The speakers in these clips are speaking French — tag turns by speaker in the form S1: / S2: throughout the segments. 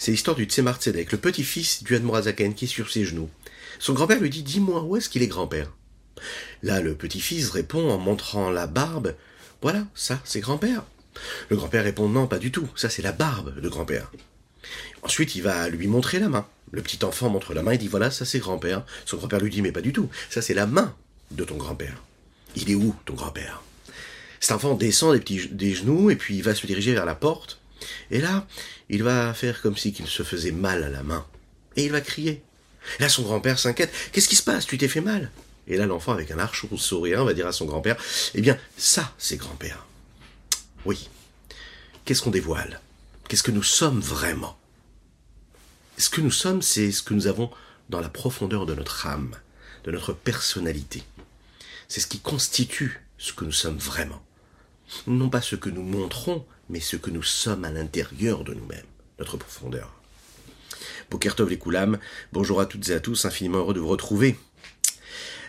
S1: C'est l'histoire du Tzemar le petit-fils du Admorazaken qui est sur ses genoux. Son grand-père lui dit Dis-moi, où est-ce qu'il est grand-père? Là, le petit-fils répond en montrant la barbe Voilà, ça, c'est grand-père. Le grand-père répond Non, pas du tout, ça, c'est la barbe de grand-père. Ensuite, il va lui montrer la main. Le petit enfant montre la main et dit Voilà, ça, c'est grand-père. Son grand-père lui dit Mais pas du tout, ça, c'est la main de ton grand-père. Il est où, ton grand-père? Cet enfant descend des, petits, des genoux et puis il va se diriger vers la porte. Et là, il va faire comme si qu'il se faisait mal à la main. Et il va crier. Là, son grand-père s'inquiète. Qu'est-ce qui se passe? Tu t'es fait mal? Et là, l'enfant, avec un arche sourire, va dire à son grand-père Eh bien, ça, c'est grand-père. Oui. Qu'est-ce qu'on dévoile? Qu'est-ce que nous sommes vraiment? Ce que nous sommes, c'est ce que nous avons dans la profondeur de notre âme, de notre personnalité. C'est ce qui constitue ce que nous sommes vraiment. Non pas ce que nous montrons, mais ce que nous sommes à l'intérieur de nous-mêmes, notre profondeur. Bokertov les Koulam, bonjour à toutes et à tous, infiniment heureux de vous retrouver.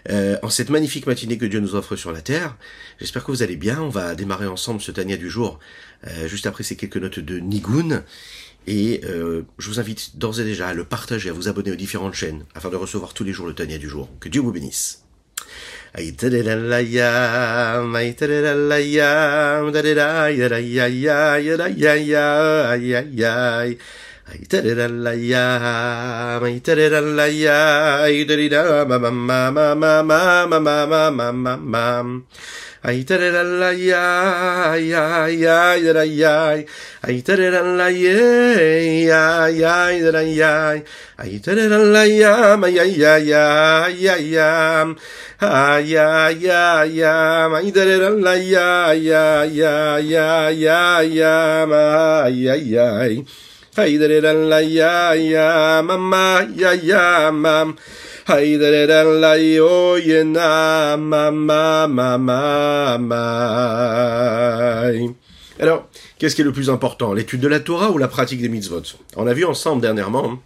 S1: Euh, en cette magnifique matinée que Dieu nous offre sur la terre, j'espère que vous allez bien. On va démarrer ensemble ce Tania du jour, euh, juste après ces quelques notes de Nigun. Et euh, je vous invite d'ores et déjà à le partager, à vous abonner aux différentes chaînes, afin de recevoir tous les jours le Tania du jour. Que Dieu vous bénisse. I did it la yam, I did it la yam, da da da da da ya ya ya ya ya ya ya I did it la ya ya ya did I ya I did it la ya ya ya did I ya I did it la ya ma ya ya ya ya ya ha ya ya ya I did it la ya ya ya ya ya ya ma ya ya Hayderedan ya ya mama ya ya la mama mama mai. Alors, qu'est-ce qui est le plus important L'étude de la Torah ou la pratique des mitzvot? On a vu ensemble dernièrement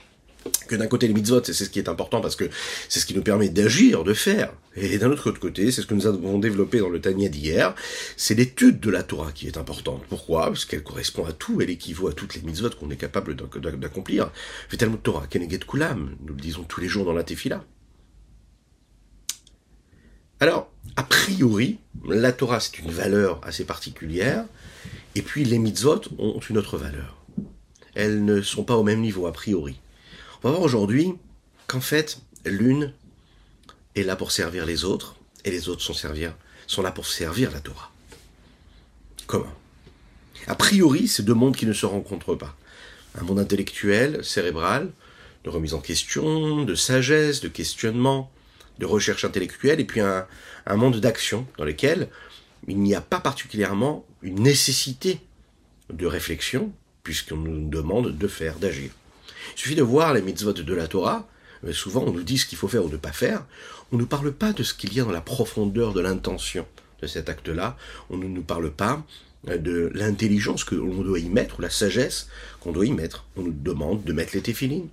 S1: que d'un côté les mitzvot, c'est ce qui est important parce que c'est ce qui nous permet d'agir, de faire. Et d'un autre côté, c'est ce que nous avons développé dans le Tania d'hier, c'est l'étude de la Torah qui est importante. Pourquoi? Parce qu'elle correspond à tout, elle équivaut à toutes les mitzvot qu'on est capable d'accomplir. De Torah, Keneget Kulam, nous le disons tous les jours dans la Tefila. Alors, a priori, la Torah c'est une valeur assez particulière, et puis les mitzvot ont une autre valeur. Elles ne sont pas au même niveau a priori. On va voir aujourd'hui qu'en fait, l'une est là pour servir les autres, et les autres sont, là pour servir la Torah. Comment? A priori, c'est deux mondes qui ne se rencontrent pas. Un monde intellectuel, cérébral, de remise en question, de sagesse, de questionnement, de recherche intellectuelle, et puis un monde d'action dans lequel il n'y a pas particulièrement une nécessité de réflexion, puisqu'on nous demande de faire, d'agir. Il suffit de voir les mitzvot de la Torah. Euh, souvent, on nous dit ce qu'il faut faire ou ne pas faire. On ne nous parle pas de ce qu'il y a dans la profondeur de l'intention de cet acte-là. On ne nous parle pas euh, de l'intelligence que l'on doit y mettre, ou la sagesse qu'on doit y mettre. On nous demande de mettre les téphilines,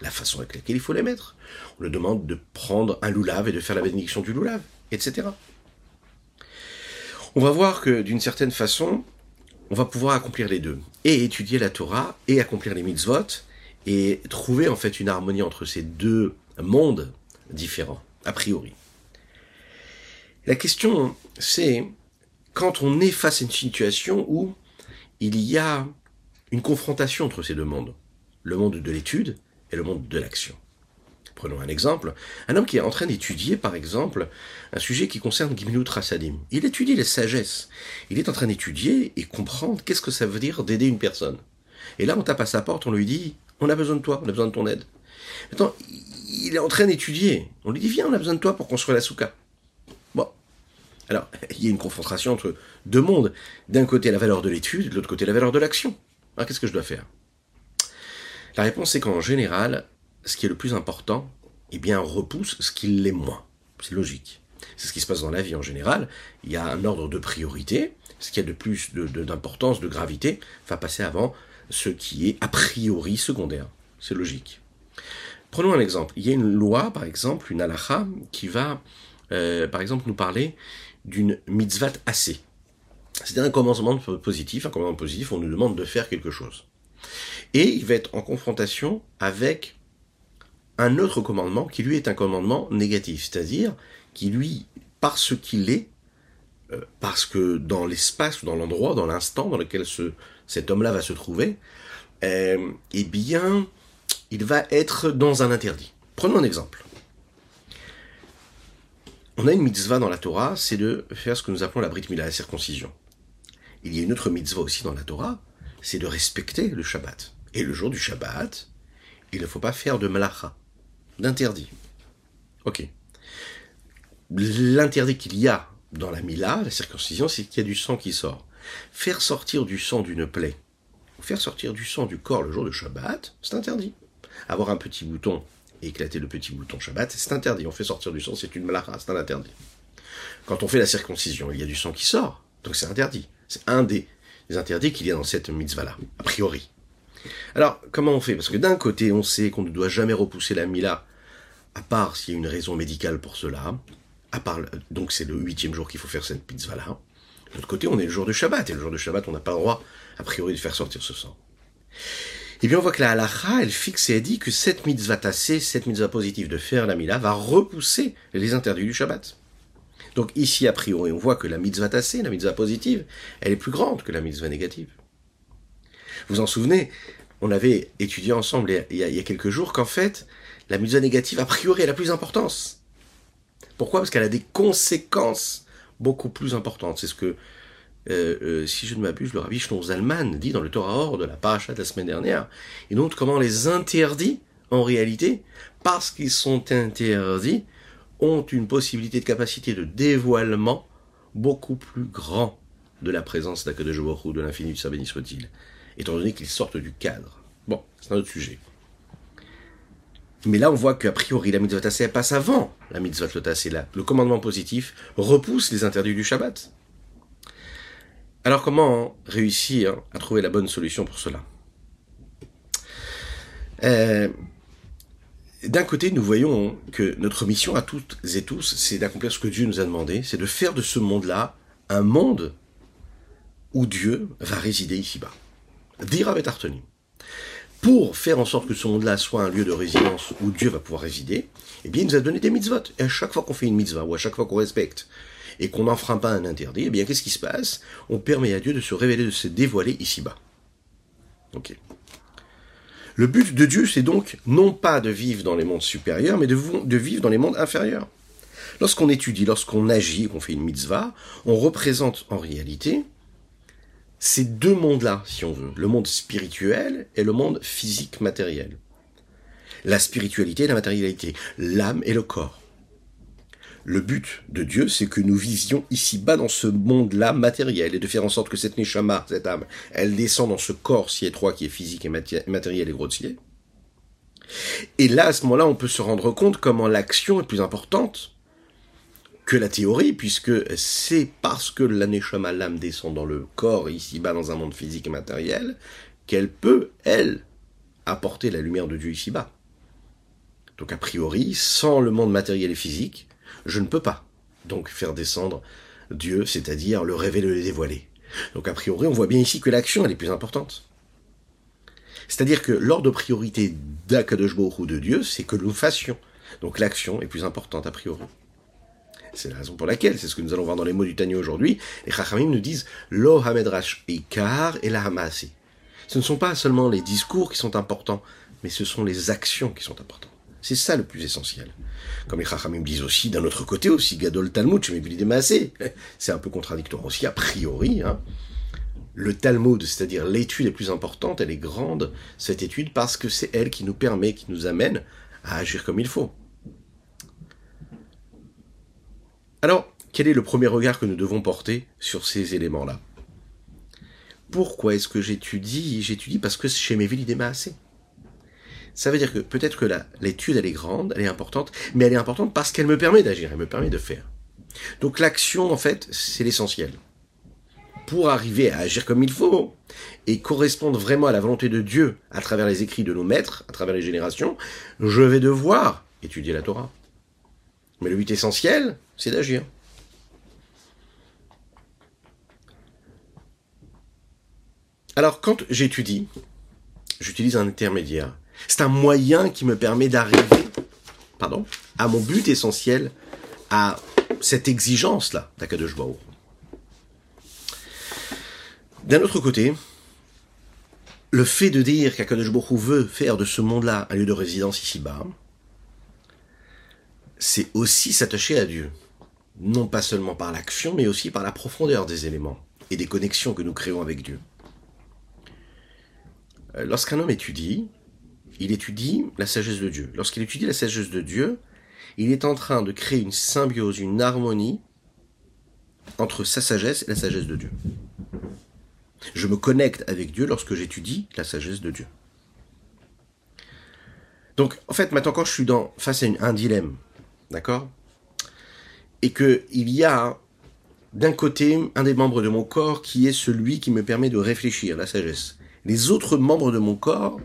S1: la façon avec laquelle il faut les mettre. On nous demande de prendre un loulav et de faire la bénédiction du loulav, etc. On va voir que d'une certaine façon, on va pouvoir accomplir les deux. Et étudier la Torah et accomplir les mitzvot, et trouver en fait une harmonie entre ces deux mondes différents, a priori. La question, c'est quand on est face à une situation où il y a une confrontation entre ces deux mondes, le monde de l'étude et le monde de l'action. Prenons un exemple. Un homme qui est en train d'étudier, par exemple, un sujet qui concerne Gimlut Rasadim. Il étudie les sagesses. Il est en train d'étudier et comprendre qu'est-ce que ça veut dire d'aider une personne. Et là, on tape à sa porte, on lui dit, on a besoin de toi, on a besoin de ton aide. Maintenant, il est en train d'étudier. On lui dit, viens, on a besoin de toi pour construire la souka. Bon. Alors, il y a une confrontation entre deux mondes. D'un côté, la valeur de l'étude, de l'autre côté, la valeur de l'action. Alors, qu'est-ce que je dois faire? La réponse est qu'en général, ce qui est le plus important, eh bien, repousse ce qui l'est moins. C'est logique. C'est ce qui se passe dans la vie en général. Il y a un ordre de priorité. Ce qui a de plus d'importance, de, de gravité, va passer avant ce qui est a priori secondaire. C'est logique. Prenons un exemple. Il y a une loi, par exemple, une halacha, qui va, euh, par exemple, nous parler d'une mitzvah assez. C'est un commencement positif. Un commencement positif, on nous demande de faire quelque chose. Et il va être en confrontation avec un autre commandement qui lui est un commandement négatif, c'est-à-dire qui lui, parce qu'il est, euh, parce que dans l'espace, dans l'endroit, dans l'instant dans lequel ce, cet homme-là va se trouver, euh, eh bien, il va être dans un interdit. Prenons un exemple. On a une mitzvah dans la Torah, c'est de faire ce que nous appelons la brit mila, la circoncision. Il y a une autre mitzvah aussi dans la Torah, c'est de respecter le Shabbat. Et le jour du Shabbat, il ne faut pas faire de malacha, d'interdit. Ok. L'interdit qu'il y a dans la mila, la circoncision, c'est qu'il y a du sang qui sort. Faire sortir du sang d'une plaie, faire sortir du sang du corps le jour de Shabbat, c'est interdit. Avoir un petit bouton éclater le petit bouton Shabbat, c'est interdit. On fait sortir du sang, c'est une malacha, c'est un interdit. Quand on fait la circoncision, il y a du sang qui sort, donc c'est interdit. C'est un des, interdits qu'il y a dans cette mitzvah-là, a priori. Alors, comment on fait? Parce que d'un côté, on sait qu'on ne doit jamais repousser la mila, à part s'il y a une raison médicale pour cela. À part, donc c'est le huitième jour qu'il faut faire cette mitzvah-là. L'autre côté, on est le jour de Shabbat, et le jour de Shabbat, on n'a pas le droit, a priori, de faire sortir ce sang. Et bien on voit que la halacha, elle fixe et elle dit que cette mitzvah tassée, cette mitzvah positive de faire la mila, va repousser les interdits du Shabbat. Donc ici, a priori, on voit que la mitzvah tassée, la mitzvah positive, elle est plus grande que la mitzvah négative. Vous en souvenez, on avait étudié ensemble il y a, quelques jours qu'en fait, la mitzvah négative, a priori, elle a plus d'importance. Pourquoi? Parce qu'elle a des conséquences beaucoup plus importantes. C'est ce que euh, euh, si je ne m'abuse, le rabbi Zalman dit dans le Torah Or de la paracha de la semaine dernière, il montre comment les interdits, en réalité, parce qu'ils sont interdits, ont une possibilité de capacité de dévoilement beaucoup plus grand de la présence d'Akadosh de l'infini du Saint soit-il, étant donné qu'ils sortent du cadre. Bon, c'est un autre sujet. Mais là, on voit qu'a priori, la mitzvah tassée passe avant la mitzvah tassée. Là, le commandement positif repousse les interdits du Shabbat. Alors comment réussir à trouver la bonne solution pour cela? Euh, D'un côté, nous voyons que notre mission à toutes et tous, c'est d'accomplir ce que Dieu nous a demandé, c'est de faire de ce monde-là un monde où Dieu va résider ici-bas. Dire avec. Pour faire en sorte que ce monde-là soit un lieu de résidence où Dieu va pouvoir résider, eh bien, il nous a donné des mitzvot. Et à chaque fois qu'on fait une mitzvah, ou à chaque fois qu'on respecte et qu'on n'enfreint pas un interdit, eh bien qu'est-ce qui se passe? On permet à Dieu de se révéler, de se dévoiler ici-bas. Ok. Le but de Dieu, c'est donc non pas de vivre dans les mondes supérieurs, mais de, de vivre dans les mondes inférieurs. Lorsqu'on étudie, lorsqu'on agit, qu'on fait une mitzvah, on représente en réalité ces deux mondes-là, si on veut, le monde spirituel et le monde physique matériel. La spiritualité et la matérialité, l'âme et le corps. Le but de Dieu, c'est que nous vivions ici-bas dans ce monde-là matériel et de faire en sorte que cette neshama, cette âme, elle descend dans ce corps si étroit qui est physique et matériel et grossier. Et là, à ce moment-là, on peut se rendre compte comment l'action est plus importante que la théorie, puisque c'est parce que la neshama, l'âme, descend dans le corps ici-bas dans un monde physique et matériel, qu'elle peut, elle, apporter la lumière de Dieu ici-bas. Donc a priori, sans le monde matériel et physique, je ne peux pas donc faire descendre Dieu, c'est-à-dire le révéler, le dévoiler. Donc a priori, on voit bien ici que l'action, elle est plus importante. C'est-à-dire que l'ordre de priorité d'Akadosh ou de Dieu, c'est que nous fassions. Donc l'action est plus importante a priori. C'est la raison pour laquelle, c'est ce que nous allons voir dans les mots du Tanya aujourd'hui, les Chachamim nous disent Lo Hamedrash Ikar et la Hamasi. Ce ne sont pas seulement les discours qui sont importants, mais ce sont les actions qui sont importantes. C'est ça le plus essentiel. Comme les Chachamim disent aussi, d'un autre côté aussi, Gadol Talmud, c'est un peu contradictoire aussi, a priori. Hein. Le Talmud, c'est-à-dire l'étude est plus importante, elle est grande, cette étude, parce que c'est elle qui nous permet, qui nous amène à agir comme il faut. Alors, quel est le premier regard que nous devons porter sur ces éléments-là? Pourquoi est-ce que j'étudie J'étudie? Parce que chez mes villes, il assez. Ça veut dire que peut-être que l'étude, elle est grande, elle est importante, mais elle est importante parce qu'elle me permet d'agir, elle me permet de faire. Donc l'action, en fait, c'est l'essentiel. Pour arriver à agir comme il faut et correspondre vraiment à la volonté de Dieu à travers les écrits de nos maîtres, à travers les générations, je vais devoir étudier la Torah. Mais le but essentiel, c'est d'agir. Alors quand j'étudie, j'utilise un intermédiaire. C'est un moyen qui me permet d'arriver, pardon, à mon but essentiel, à cette exigence-là d'Akadosh Baruch. D'un autre côté, le fait de dire qu'Akadosh Baruch veut faire de ce monde-là un lieu de résidence ici-bas, c'est aussi s'attacher à Dieu. Non pas seulement par l'action, mais aussi par la profondeur des éléments et des connexions que nous créons avec Dieu. Euh, lorsqu'un homme étudie, il étudie la sagesse de Dieu. Lorsqu'il étudie la sagesse de Dieu, il est en train de créer une symbiose, une harmonie entre sa sagesse et la sagesse de Dieu. Je me connecte avec Dieu lorsque j'étudie la sagesse de Dieu. Donc, en fait, maintenant, quand je suis dans, face à un dilemme, d'accord? Et qu'il y a d'un côté un des membres de mon corps qui est celui qui me permet de réfléchir, la sagesse. Les autres membres de mon corps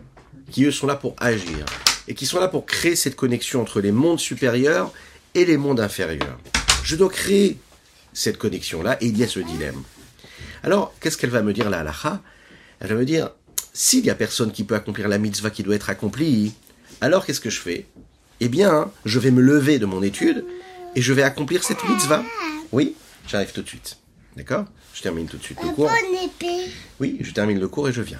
S1: qui, eux, sont là pour agir et qui sont là pour créer cette connexion entre les mondes supérieurs et les mondes inférieurs. Je dois créer cette connexion-là et il y a ce dilemme. Alors, qu'est-ce qu'elle va me dire la halacha? Elle va me dire, s'il y a personne qui peut accomplir la mitzvah qui doit être accomplie, alors qu'est-ce que je fais? Eh bien, je vais me lever de mon étude et je vais accomplir cette mitzvah. Oui, j'arrive tout de suite. D'accord? Je termine tout de suite le cours. Oui, je termine le cours et je viens.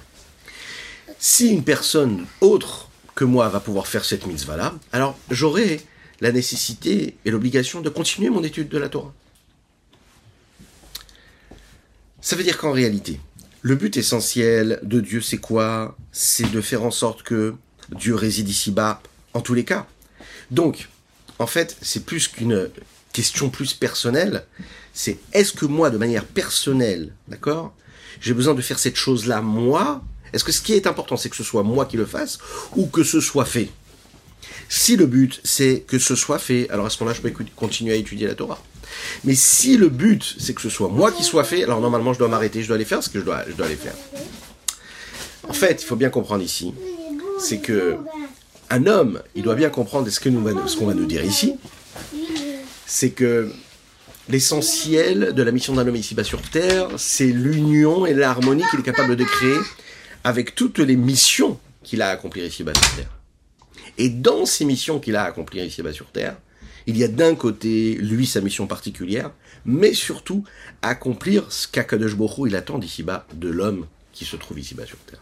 S1: Si une personne autre que moi va pouvoir faire cette mitzvah-là, alors j'aurai la nécessité et l'obligation de continuer mon étude de la Torah. Ça veut dire qu'en réalité, le but essentiel de Dieu, c'est quoi? C'est de faire en sorte que Dieu réside ici-bas, en tous les cas. Donc, en fait, c'est plus qu'une question plus personnelle. C'est est-ce que moi, de manière personnelle, d'accord, j'ai besoin de faire cette chose-là moi? Est-ce que ce qui est important, c'est que ce soit moi qui le fasse ou que ce soit fait? Si le but, c'est que ce soit fait, alors à ce moment-là, je peux continuer à étudier la Torah. Mais si le but, c'est que ce soit moi qui soit fait, alors normalement, je dois m'arrêter, je dois aller faire ce que je dois, je dois aller faire. En fait, il faut bien comprendre ici, c'est que un homme, il doit bien comprendre ce qu'on qu'on va nous dire ici, c'est que l'essentiel de la mission d'un homme ici-bas sur Terre, c'est l'union et l'harmonie qu'il est capable de créer avec toutes les missions qu'il a à accomplir ici-bas sur Terre. Et dans ces missions qu'il a à accomplir ici-bas sur Terre, il y a d'un côté, lui, sa mission particulière, mais surtout accomplir ce qu'Akadosh Bokhu il attend d'ici-bas de l'homme qui se trouve ici-bas sur Terre.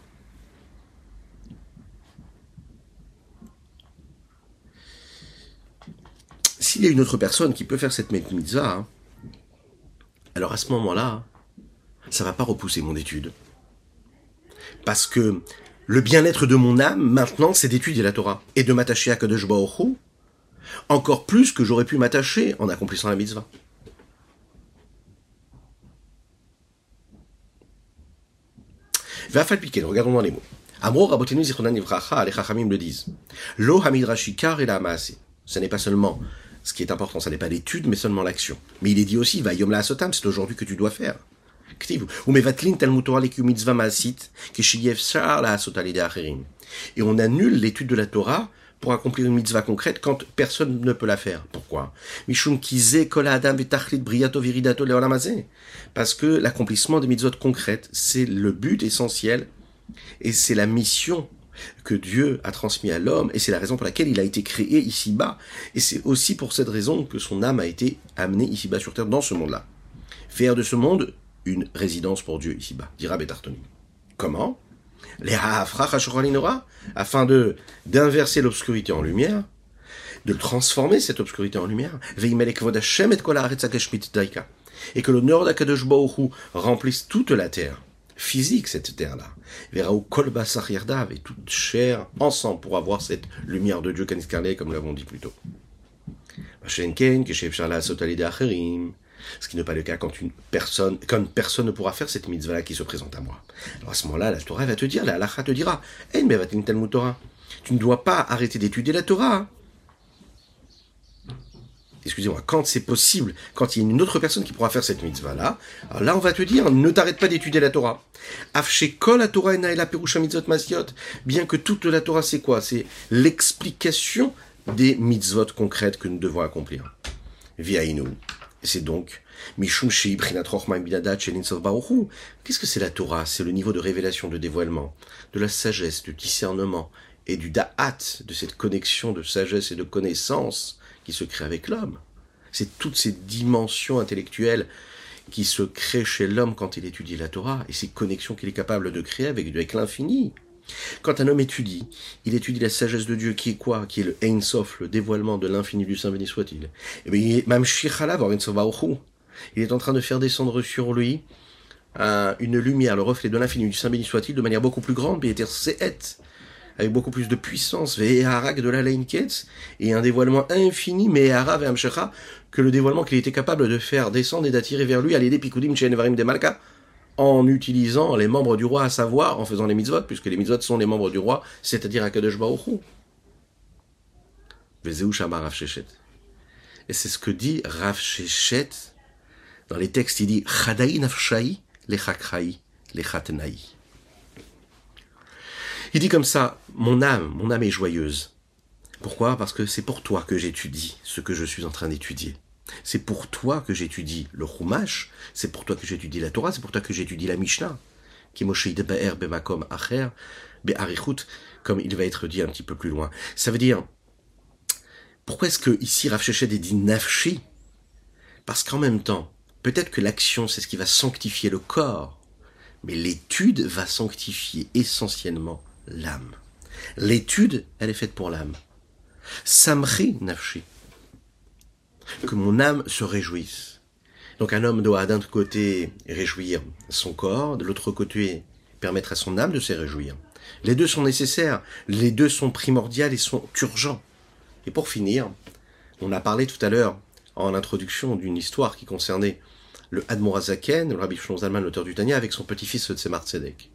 S1: S'il y a une autre personne qui peut faire cette mitzvah, hein, alors à ce moment-là, ça va pas repousser mon étude. Parce que le bien-être de mon âme, maintenant, c'est d'étudier la Torah et de m'attacher à Kadosh encore plus que j'aurais pu m'attacher en accomplissant la mitzvah. regardons dans les mots. Amro Rabotenu Zichronan Ivracha, les Chachamim le disent. Lo Hamidrashikar et la Ce n'est pas seulement ce qui est important, ce n'est pas l'étude, mais seulement l'action. Mais il est dit aussi, va la asotam, c'est aujourd'hui que tu dois faire. Et on annule l'étude de la Torah pour accomplir une mitzvah concrète quand personne ne peut la faire. Pourquoi? Parce que l'accomplissement des mitzvot concrètes, c'est le but essentiel et c'est la mission que Dieu a transmis à l'homme et c'est la raison pour laquelle il a été créé ici-bas. Et c'est aussi pour cette raison que son âme a été amenée ici-bas sur terre dans ce monde-là. Faire de ce monde une résidence pour Dieu ici-bas, dira Betartoni. Comment? Afin de d'inverser l'obscurité en lumière, de transformer cette obscurité en lumière, et que l'honneur d'Akadosh remplisse toute la terre, physique cette terre-là, verra où et toute chair ensemble pour avoir cette lumière de Dieu comme nous l'avons dit plus tôt. Ce qui n'est pas le cas quand une personne, quand personne ne pourra faire cette mitzvah qui se présente à moi. Alors à ce moment-là, la Torah va te dire, la halacha te dira, eh. Tu ne dois pas arrêter d'étudier la Torah. Excusez-moi, quand c'est possible, quand il y a une autre personne qui pourra faire cette mitzvah-là, alors là on va te dire, ne t'arrête pas d'étudier la Torah. Afshekol la Torah la perusha mitzvot masiot, bien que toute la Torah c'est quoi? C'est l'explication des mitzvot concrètes que nous devons accomplir. Via Inou. Et c'est donc Qu'est-ce que c'est la Torah? C'est le niveau de révélation, de dévoilement, de la sagesse, du discernement et du da'at, de cette connexion de sagesse et de connaissance qui se crée avec l'homme. C'est toutes ces dimensions intellectuelles qui se créent chez l'homme quand il étudie la Torah et ces connexions qu'il est capable de créer avec, avec l'infini. Quand un homme étudie, il étudie la sagesse de Dieu qui est quoi? Qui est le Ein Sof, le dévoilement de l'infini du Saint béni soit-il. Et eh bien, il est Il est en train de faire descendre sur lui une lumière, le reflet de l'infini du Saint béni soit-il, de manière beaucoup plus grande, avec beaucoup plus de puissance, de la et un dévoilement infini, mais que le dévoilement qu'il était capable de faire descendre et d'attirer vers lui, à l'aider Pikudim de Malka, en utilisant les membres du roi, à savoir en faisant les mitzvot, puisque les mitzvot sont les membres du roi, c'est-à-dire Akadosh Baruch Et c'est ce que dit Rav Shechet dans les textes, il dit Chadaï nafshai lechakrai lechatnai. Il dit comme ça, mon âme, mon âme est joyeuse. Pourquoi? Parce que c'est pour toi que j'étudie ce que je suis en train d'étudier. C'est pour toi que j'étudie le Chumash, c'est pour toi que j'étudie la Torah, c'est pour toi que j'étudie la Mishnah, bemakom acher, comme il va être dit un petit peu plus loin. Ça veut dire, pourquoi est-ce que ici Rav Shechet est dit nafshi? Parce qu'en même temps, peut-être que l'action c'est ce qui va sanctifier le corps, mais l'étude va sanctifier essentiellement l'âme. L'étude, elle est faite pour l'âme. Samri nafshi que mon âme se réjouisse. Donc un homme doit d'un côté réjouir son corps, de l'autre côté permettre à son âme de se réjouir. Les deux sont nécessaires, les deux sont primordiales et sont urgents. Et pour finir, on a parlé tout à l'heure en introduction d'une histoire qui concernait le Admorazaken, le Rabbi Zalman, l'auteur du Tanya, avec son petit-fils Tzemar Tzedek.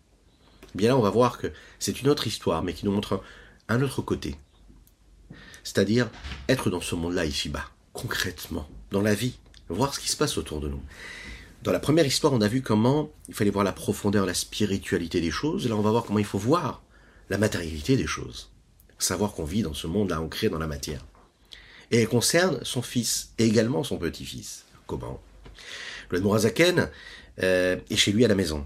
S1: Bien là, on va voir que c'est une autre histoire, mais qui nous montre un autre côté. C'est-à-dire être dans ce monde-là ici-bas concrètement, dans la vie, voir ce qui se passe autour de nous. Dans la première histoire, on a vu comment il fallait voir la profondeur, la spiritualité des choses. Et là, on va voir comment il faut voir la matérialité des choses. Savoir qu'on vit dans ce monde-là ancré dans la matière. Et elle concerne son fils et également son petit-fils. Comment Le Mourazaken euh, est chez lui à la maison.